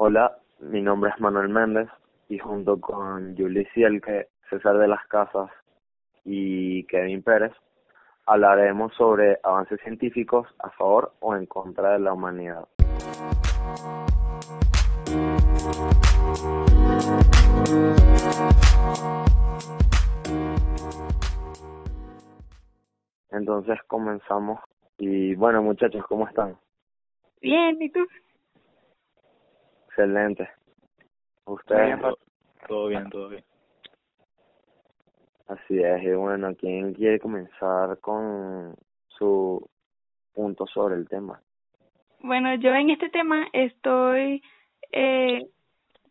Hola, mi nombre es Manuel Méndez y junto con Julie Cielke, César de las Casas y Kevin Pérez hablaremos sobre avances científicos a favor o en contra de la humanidad. Entonces comenzamos y bueno muchachos, ¿cómo están? Bien, ¿y tú? Excelente. ¿Ustedes? Todo bien, todo bien. Así es, y bueno, ¿quién quiere comenzar con su punto sobre el tema? Bueno, yo en este tema estoy eh,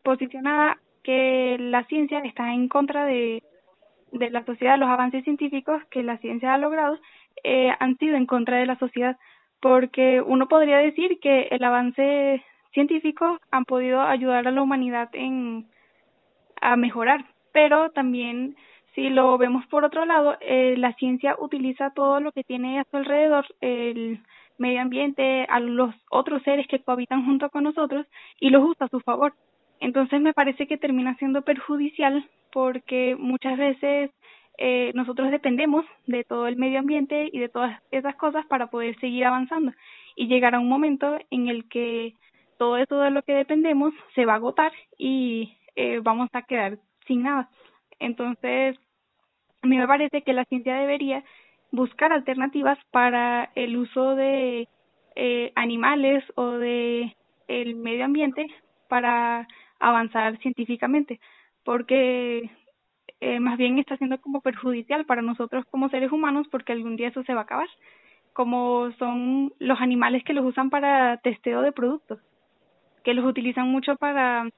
posicionada que la ciencia está en contra de, de la sociedad, los avances científicos que la ciencia ha logrado eh, han sido en contra de la sociedad, porque uno podría decir que el avance científico han podido ayudar a la humanidad en a mejorar, pero también si lo vemos por otro lado, eh, la ciencia utiliza todo lo que tiene a su alrededor, el medio ambiente, a los otros seres que cohabitan junto con nosotros y los usa a su favor. Entonces me parece que termina siendo perjudicial porque muchas veces eh, nosotros dependemos de todo el medio ambiente y de todas esas cosas para poder seguir avanzando y llegar a un momento en el que todo eso de lo que dependemos se va a agotar y eh, vamos a quedar sin nada. Entonces, a me parece que la ciencia debería buscar alternativas para el uso de eh, animales o de el medio ambiente para avanzar científicamente, porque eh, más bien está siendo como perjudicial para nosotros como seres humanos porque algún día eso se va a acabar, como son los animales que los usan para testeo de productos, que los utilizan mucho para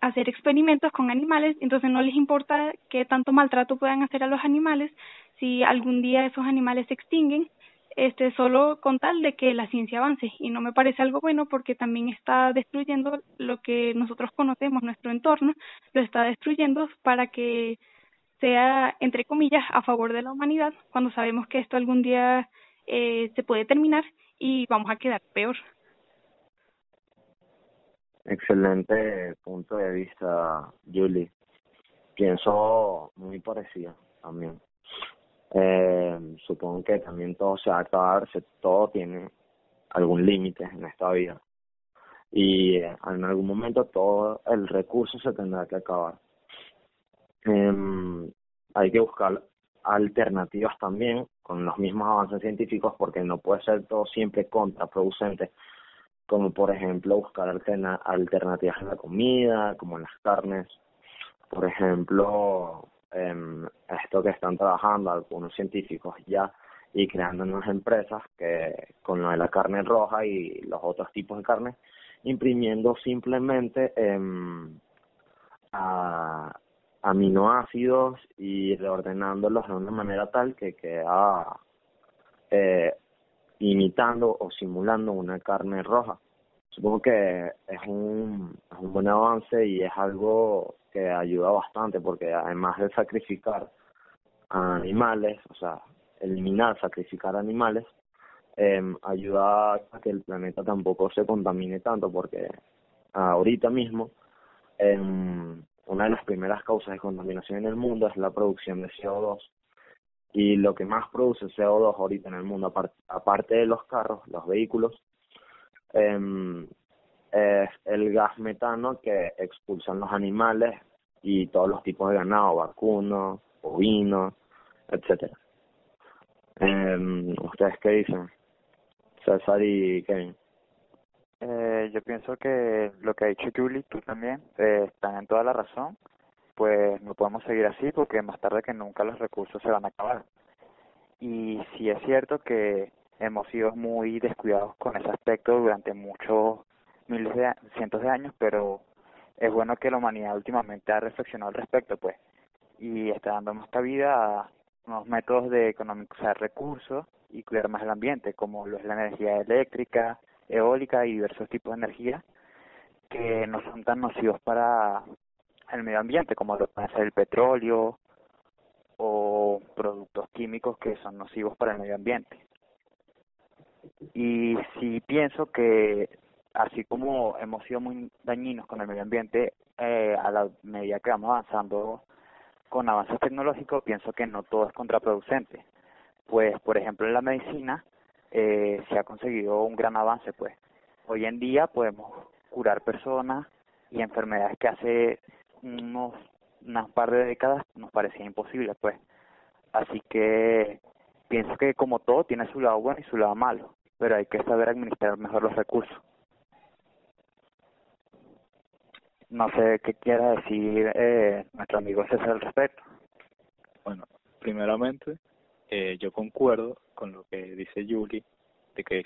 hacer experimentos con animales, entonces no les importa qué tanto maltrato puedan hacer a los animales, si algún día esos animales se extinguen, este solo con tal de que la ciencia avance y no me parece algo bueno porque también está destruyendo lo que nosotros conocemos, nuestro entorno, lo está destruyendo para que sea, entre comillas, a favor de la humanidad, cuando sabemos que esto algún día eh, se puede terminar y vamos a quedar peor. Excelente punto de vista, Julie. Pienso muy parecido también. Eh, supongo que también todo se va a acabar, todo tiene algún límite en esta vida. Y eh, en algún momento todo el recurso se tendrá que acabar. Eh, hay que buscar alternativas también con los mismos avances científicos porque no puede ser todo siempre contraproducente como por ejemplo buscar alternativas en la comida, como en las carnes. Por ejemplo, eh, esto que están trabajando algunos científicos ya y creando nuevas empresas que con lo de la carne roja y los otros tipos de carne, imprimiendo simplemente eh, a aminoácidos y reordenándolos de una manera tal que queda eh, imitando o simulando una carne roja. Supongo que es un, un buen avance y es algo que ayuda bastante porque además de sacrificar animales, o sea, eliminar, sacrificar animales, eh, ayuda a que el planeta tampoco se contamine tanto porque ahorita mismo eh, una de las primeras causas de contaminación en el mundo es la producción de CO2 y lo que más produce CO2 ahorita en el mundo, aparte, de los carros, los vehículos, eh, es el gas metano que expulsan los animales y todos los tipos de ganado, vacuno, bovino, etcétera. Eh, ¿Ustedes qué dicen? César y Kevin. Eh, yo pienso que lo que ha dicho Julie, tú también, eh, están en toda la razón pues no podemos seguir así porque más tarde que nunca los recursos se van a acabar. Y sí es cierto que hemos sido muy descuidados con ese aspecto durante muchos miles de cientos de años, pero es bueno que la humanidad últimamente ha reflexionado al respecto, pues, y está dando más cabida a unos métodos de economizar recursos y cuidar más el ambiente, como lo es la energía eléctrica, eólica y diversos tipos de energía que no son tan nocivos para el medio ambiente, como lo puede ser el petróleo o productos químicos que son nocivos para el medio ambiente. Y si pienso que así como hemos sido muy dañinos con el medio ambiente, eh, a la medida que vamos avanzando con avances tecnológicos, pienso que no todo es contraproducente. Pues, por ejemplo, en la medicina eh, se ha conseguido un gran avance, pues. Hoy en día podemos curar personas y enfermedades que hace unos unas par de décadas nos parecía imposible, pues. Así que pienso que como todo tiene su lado bueno y su lado malo, pero hay que saber administrar mejor los recursos. No sé qué quiera decir eh, nuestro amigo César al respecto. Bueno, primeramente, eh, yo concuerdo con lo que dice Yuli, de que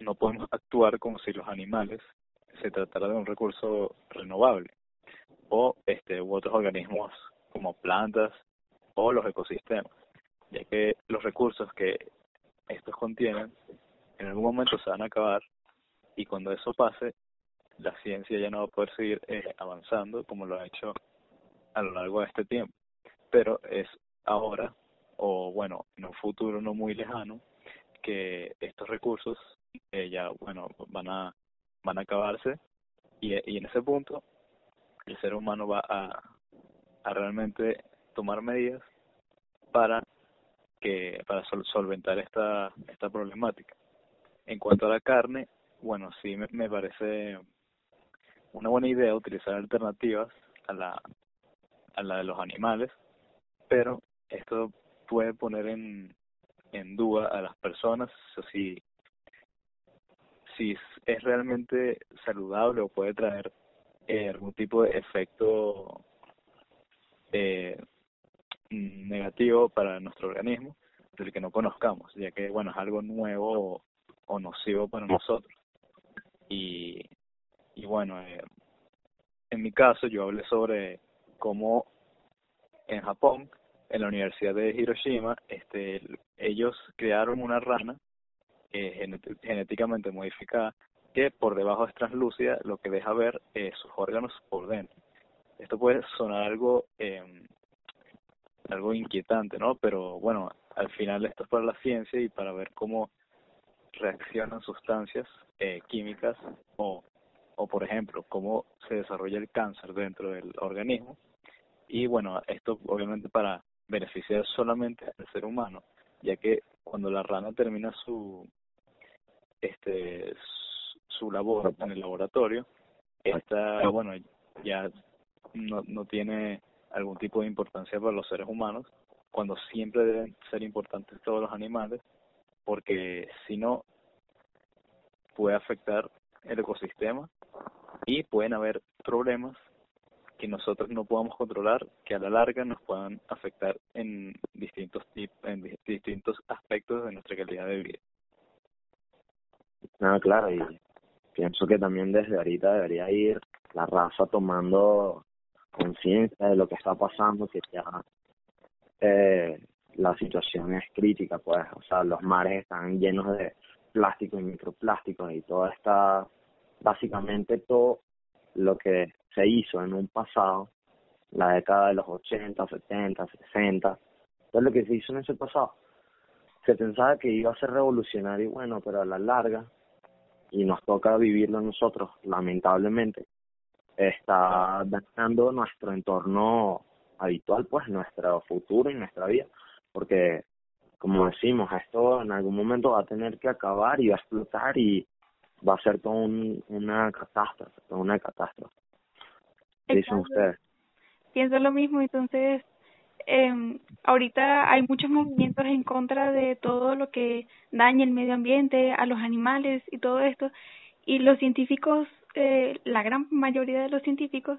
no podemos actuar como si los animales se tratara de un recurso renovable o este u otros organismos como plantas o los ecosistemas, ya que los recursos que estos contienen en algún momento se van a acabar y cuando eso pase la ciencia ya no va a poder seguir eh, avanzando como lo ha hecho a lo largo de este tiempo. Pero es ahora, o bueno, en un futuro no muy lejano, que estos recursos eh, ya, bueno, van a, van a acabarse y, y en ese punto el ser humano va a, a realmente tomar medidas para que para solventar esta esta problemática. En cuanto a la carne, bueno, sí me, parece una buena idea utilizar alternativas a la, a la de los animales, pero esto puede poner en, en duda a las personas si, si es realmente saludable o puede traer eh, algún tipo de efecto eh, negativo para nuestro organismo del que no conozcamos, ya que bueno es algo nuevo o nocivo para nosotros. Y y bueno, eh, en mi caso yo hablé sobre cómo en Japón, en la Universidad de Hiroshima, este, ellos crearon una rana eh, genéticamente modificada que por debajo es translúcida, lo que deja ver sus órganos por dentro. Esto puede sonar algo eh, algo inquietante, ¿no? Pero bueno, al final esto es para la ciencia y para ver cómo reaccionan sustancias eh, químicas o o por ejemplo cómo se desarrolla el cáncer dentro del organismo y bueno esto obviamente para beneficiar solamente al ser humano ya que cuando la rana termina su este su labor en el laboratorio esta bueno ya no no tiene algún tipo de importancia para los seres humanos cuando siempre deben ser importantes todos los animales porque si no puede afectar el ecosistema y pueden haber problemas que nosotros no podamos controlar que a la larga nos puedan afectar en distintos en distintos aspectos de nuestra calidad de vida. Ah, claro, y pienso que también desde ahorita debería ir la raza tomando conciencia de lo que está pasando, que ya eh, la situación es crítica, pues, o sea, los mares están llenos de plástico y microplásticos y toda esta básicamente todo lo que se hizo en un pasado, la década de los 80, 70, 60, todo lo que se hizo en ese pasado, se pensaba que iba a ser revolucionario y bueno, pero a la larga, y nos toca vivirlo nosotros, lamentablemente, está dañando nuestro entorno habitual, pues nuestro futuro y nuestra vida, porque como decimos, esto en algún momento va a tener que acabar y va a explotar y va a ser todo una catástrofe, toda una catástrofe. ¿Qué dicen ustedes? Pienso lo mismo, entonces eh, ahorita hay muchos movimientos en contra de todo lo que daña el medio ambiente, a los animales y todo esto, y los científicos, eh, la gran mayoría de los científicos,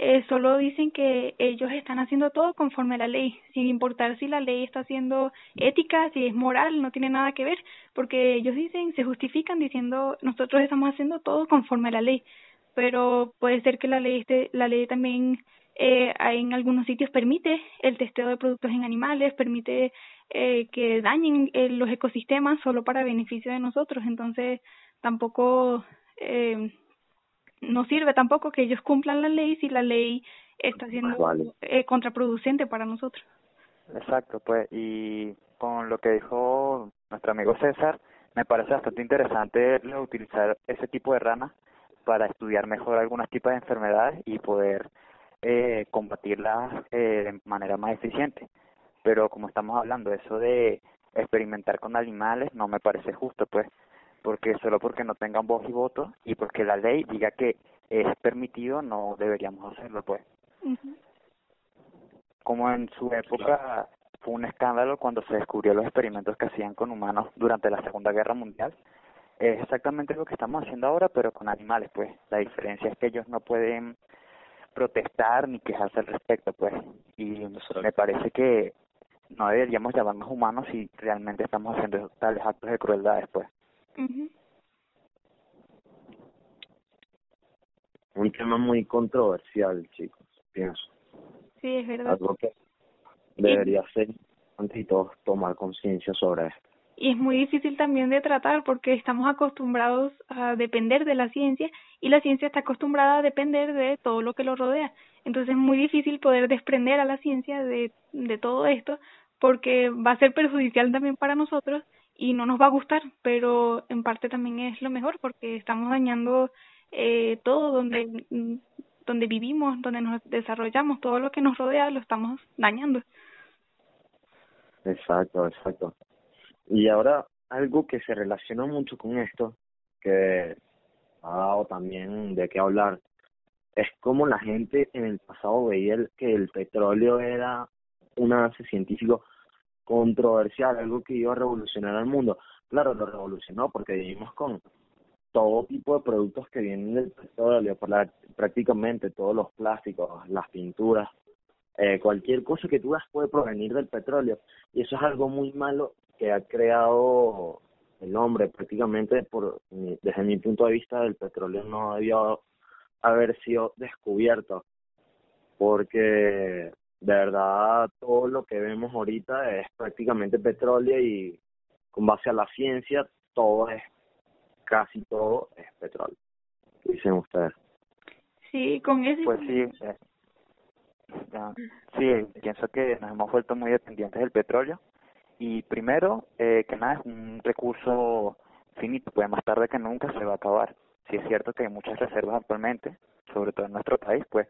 eh, solo dicen que ellos están haciendo todo conforme a la ley, sin importar si la ley está siendo ética, si es moral, no tiene nada que ver, porque ellos dicen, se justifican diciendo nosotros estamos haciendo todo conforme a la ley, pero puede ser que la ley esté, la ley también eh, en algunos sitios permite el testeo de productos en animales, permite eh, que dañen eh, los ecosistemas solo para beneficio de nosotros, entonces tampoco eh, no sirve tampoco que ellos cumplan la ley si la ley está siendo eh, contraproducente para nosotros. Exacto, pues, y con lo que dijo nuestro amigo César, me parece bastante interesante utilizar ese tipo de ranas para estudiar mejor algunos tipos de enfermedades y poder eh, combatirlas eh, de manera más eficiente. Pero como estamos hablando, eso de experimentar con animales no me parece justo, pues, porque solo porque no tengan voz y voto y porque la ley diga que es permitido, no deberíamos hacerlo, pues. Como en su época fue un escándalo cuando se descubrió los experimentos que hacían con humanos durante la Segunda Guerra Mundial. Es exactamente lo que estamos haciendo ahora, pero con animales, pues. La diferencia es que ellos no pueden protestar ni quejarse al respecto, pues. Y me parece que no deberíamos llamarnos humanos si realmente estamos haciendo tales actos de crueldad después. Un tema muy controversial, chicos, pienso. Sí, es verdad. Algo que debería ser antes todos tomar conciencia sobre esto. Y es muy difícil también de tratar porque estamos acostumbrados a depender de la ciencia y la ciencia está acostumbrada a depender de todo lo que lo rodea. Entonces es muy difícil poder desprender a la ciencia de, de todo esto porque va a ser perjudicial también para nosotros y no nos va a gustar, pero en parte también es lo mejor porque estamos dañando eh, todo donde donde vivimos, donde nos desarrollamos, todo lo que nos rodea lo estamos dañando. Exacto, exacto. Y ahora algo que se relaciona mucho con esto, que ha dado también de qué hablar, es como la gente en el pasado veía que el petróleo era un avance científico controversial, algo que iba a revolucionar al mundo. Claro, lo revolucionó porque vivimos con todo tipo de productos que vienen del petróleo, prácticamente todos los plásticos, las pinturas, eh, cualquier cosa que tú hagas puede provenir del petróleo. Y eso es algo muy malo que ha creado el hombre. Prácticamente, por desde mi punto de vista, el petróleo no debió haber sido descubierto. Porque de verdad todo lo que vemos ahorita es prácticamente petróleo y con base a la ciencia todo es, casi todo es petróleo. ¿Qué dicen ustedes? Sí, con eso. Pues sí, eh, sí, pienso que nos hemos vuelto muy dependientes del petróleo y primero eh, que nada es un recurso finito, pues más tarde que nunca se va a acabar. Sí es cierto que hay muchas reservas actualmente, sobre todo en nuestro país, pues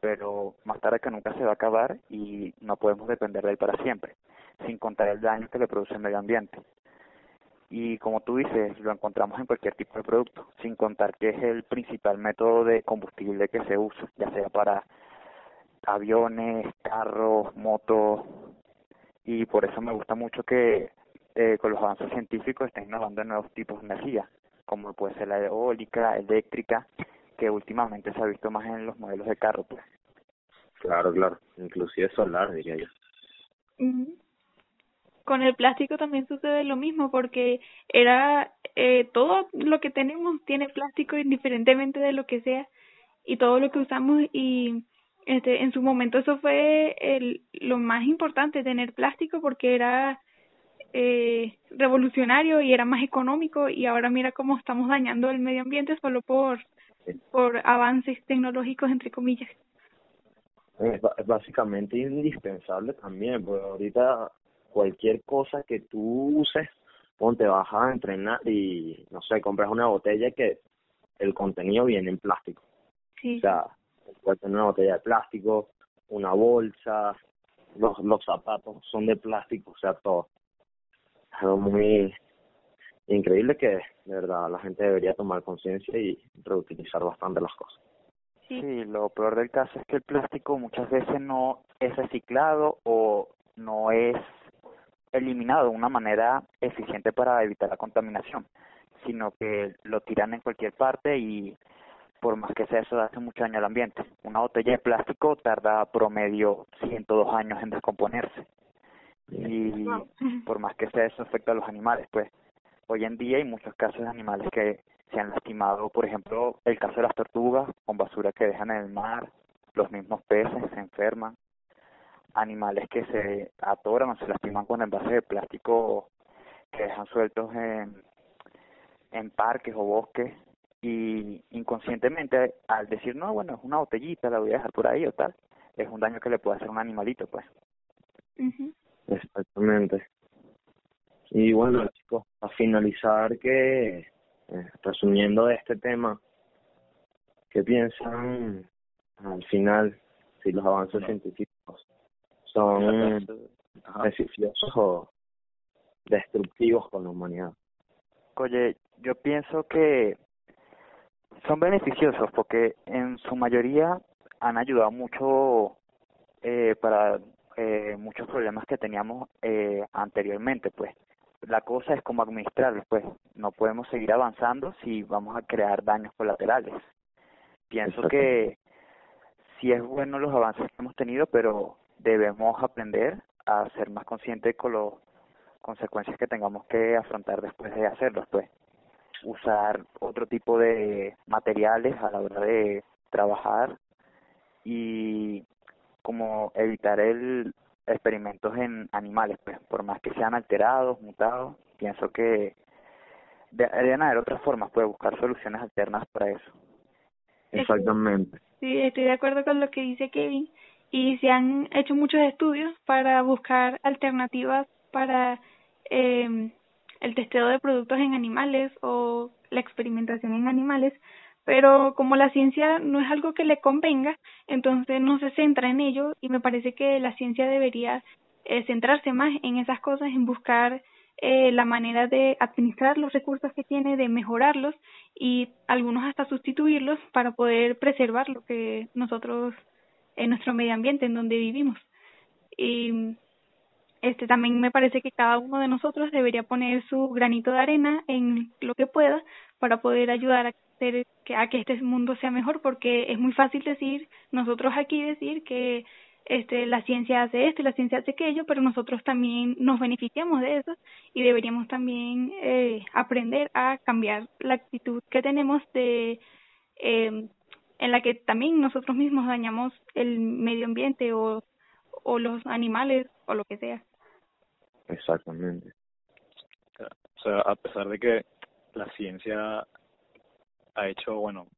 pero más tarde que nunca se va a acabar y no podemos depender de él para siempre, sin contar el daño que le produce el medio ambiente. Y como tú dices, lo encontramos en cualquier tipo de producto, sin contar que es el principal método de combustible que se usa, ya sea para aviones, carros, motos, y por eso me gusta mucho que eh, con los avances científicos estén innovando en nuevos tipos de energía, como puede ser la eólica, eléctrica, que últimamente se ha visto más en los modelos de carro, pues. Claro, claro, inclusive solar, diría yo. Con el plástico también sucede lo mismo, porque era eh, todo lo que tenemos tiene plástico indiferentemente de lo que sea y todo lo que usamos y este en su momento eso fue el, lo más importante tener plástico porque era eh, revolucionario y era más económico y ahora mira cómo estamos dañando el medio ambiente solo por por avances tecnológicos, entre comillas. Es básicamente indispensable también, porque ahorita cualquier cosa que tú uses, ponte, vas a entrenar y, no sé, compras una botella que el contenido viene en plástico. Sí. O sea, tener una botella de plástico, una bolsa, los, los zapatos son de plástico, o sea, todo. Es algo muy increíble que de verdad la gente debería tomar conciencia y reutilizar bastante las cosas. Sí. lo peor del caso es que el plástico muchas veces no es reciclado o no es eliminado de una manera eficiente para evitar la contaminación, sino que lo tiran en cualquier parte y por más que sea eso hace mucho daño al ambiente. Una botella de plástico tarda promedio 102 años en descomponerse. Y por más que sea eso afecta a los animales, pues hoy en día hay muchos casos de animales que se han lastimado, por ejemplo, el caso de las tortugas con basura que dejan en el mar, los mismos peces se enferman, animales que se atoran o se lastiman con envases de plástico que dejan sueltos en, en parques o bosques y inconscientemente al decir no bueno es una botellita la voy a dejar por ahí o tal es un daño que le puede hacer a un animalito pues. Exactamente. Y bueno, chicos, a finalizar que, eh, resumiendo de este tema, ¿qué piensan al final si los avances científicos son beneficiosos o destructivos con la humanidad? Oye, yo pienso que son beneficiosos porque en su mayoría han ayudado mucho eh, para eh, muchos problemas que teníamos eh, anteriormente, pues. La cosa es cómo administrarlos, pues. No podemos seguir avanzando si vamos a crear daños colaterales. Pienso que sí es bueno los avances que hemos tenido, pero debemos aprender a ser más conscientes con las consecuencias que tengamos que afrontar después de hacerlos, pues usar otro tipo de materiales a la hora de trabajar y como evitar el experimentos en animales, pues por más que sean alterados, mutados, pienso que deberían haber otras formas, pues buscar soluciones alternas para eso. Exactamente. Sí, estoy de acuerdo con lo que dice Kevin y se han hecho muchos estudios para buscar alternativas para eh, el testeo de productos en animales o la experimentación en animales, pero como la ciencia no es algo que le convenga, entonces no se centra en ello y me parece que la ciencia debería eh, centrarse más en esas cosas, en buscar eh, la manera de administrar los recursos que tiene, de mejorarlos y algunos hasta sustituirlos para poder preservar lo que nosotros en nuestro medio ambiente en donde vivimos. Y este también me parece que cada uno de nosotros debería poner su granito de arena en lo que pueda para poder ayudar a hacer que a que este mundo sea mejor porque es muy fácil decir nosotros aquí decir que este la ciencia hace esto y la ciencia hace aquello pero nosotros también nos beneficiamos de eso y deberíamos también eh, aprender a cambiar la actitud que tenemos de eh, en la que también nosotros mismos dañamos el medio ambiente o o los animales o lo que sea. Exactamente. O sea, a pesar de que la ciencia ha hecho, bueno,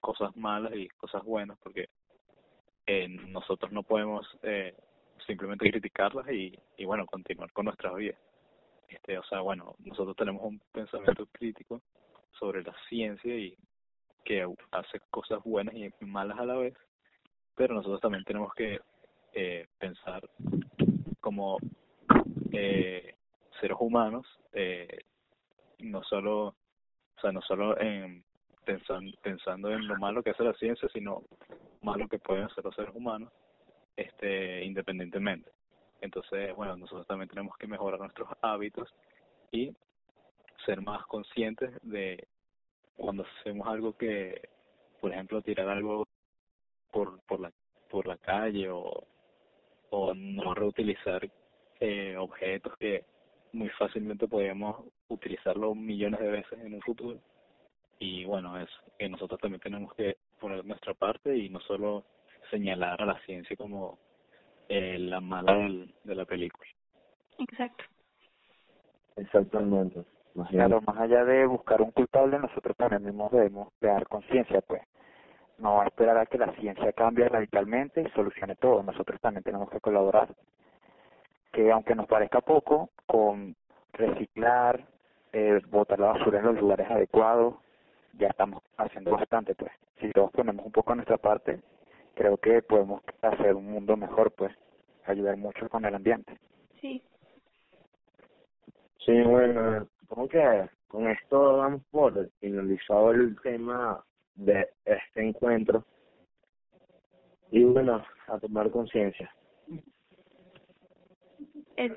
cosas malas y cosas buenas, porque eh, nosotros no podemos eh, simplemente criticarlas y, y, bueno, continuar con nuestra vida. Este, o sea, bueno, nosotros tenemos un pensamiento crítico sobre la ciencia y que hace cosas buenas y malas a la vez, pero nosotros también tenemos que eh, pensar como eh, seres humanos, eh, no solo, o sea, no solo en pensando, pensando en lo malo que hace la ciencia, sino malo que pueden hacer los seres humanos, este, independientemente. Entonces, bueno, nosotros también tenemos que mejorar nuestros hábitos y ser más conscientes de cuando hacemos algo que, por ejemplo, tirar algo por por la por la calle o o no reutilizar eh, objetos que muy fácilmente podríamos utilizarlo millones de veces en un futuro. Y bueno, es que nosotros también tenemos que poner nuestra parte y no solo señalar a la ciencia como eh, la mala de la película. Exacto. Exactamente. Claro, más allá de buscar un culpable, nosotros también mismos debemos crear conciencia, pues no esperar a que la ciencia cambie radicalmente y solucione todo. Nosotros también tenemos que colaborar. Que aunque nos parezca poco, con reciclar, eh, botar la basura en los lugares adecuados, ya estamos haciendo bastante, pues. Si todos ponemos un poco a nuestra parte, creo que podemos hacer un mundo mejor, pues, ayudar mucho con el ambiente. Sí. Sí, bueno, supongo que con esto damos por finalizado el tema de este encuentro y bueno, a tomar conciencia. Es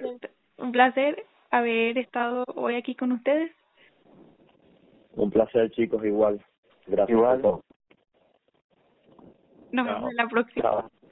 un placer haber estado hoy aquí con ustedes. Un placer, chicos, igual. Gracias. Igual. Nos vemos en la próxima.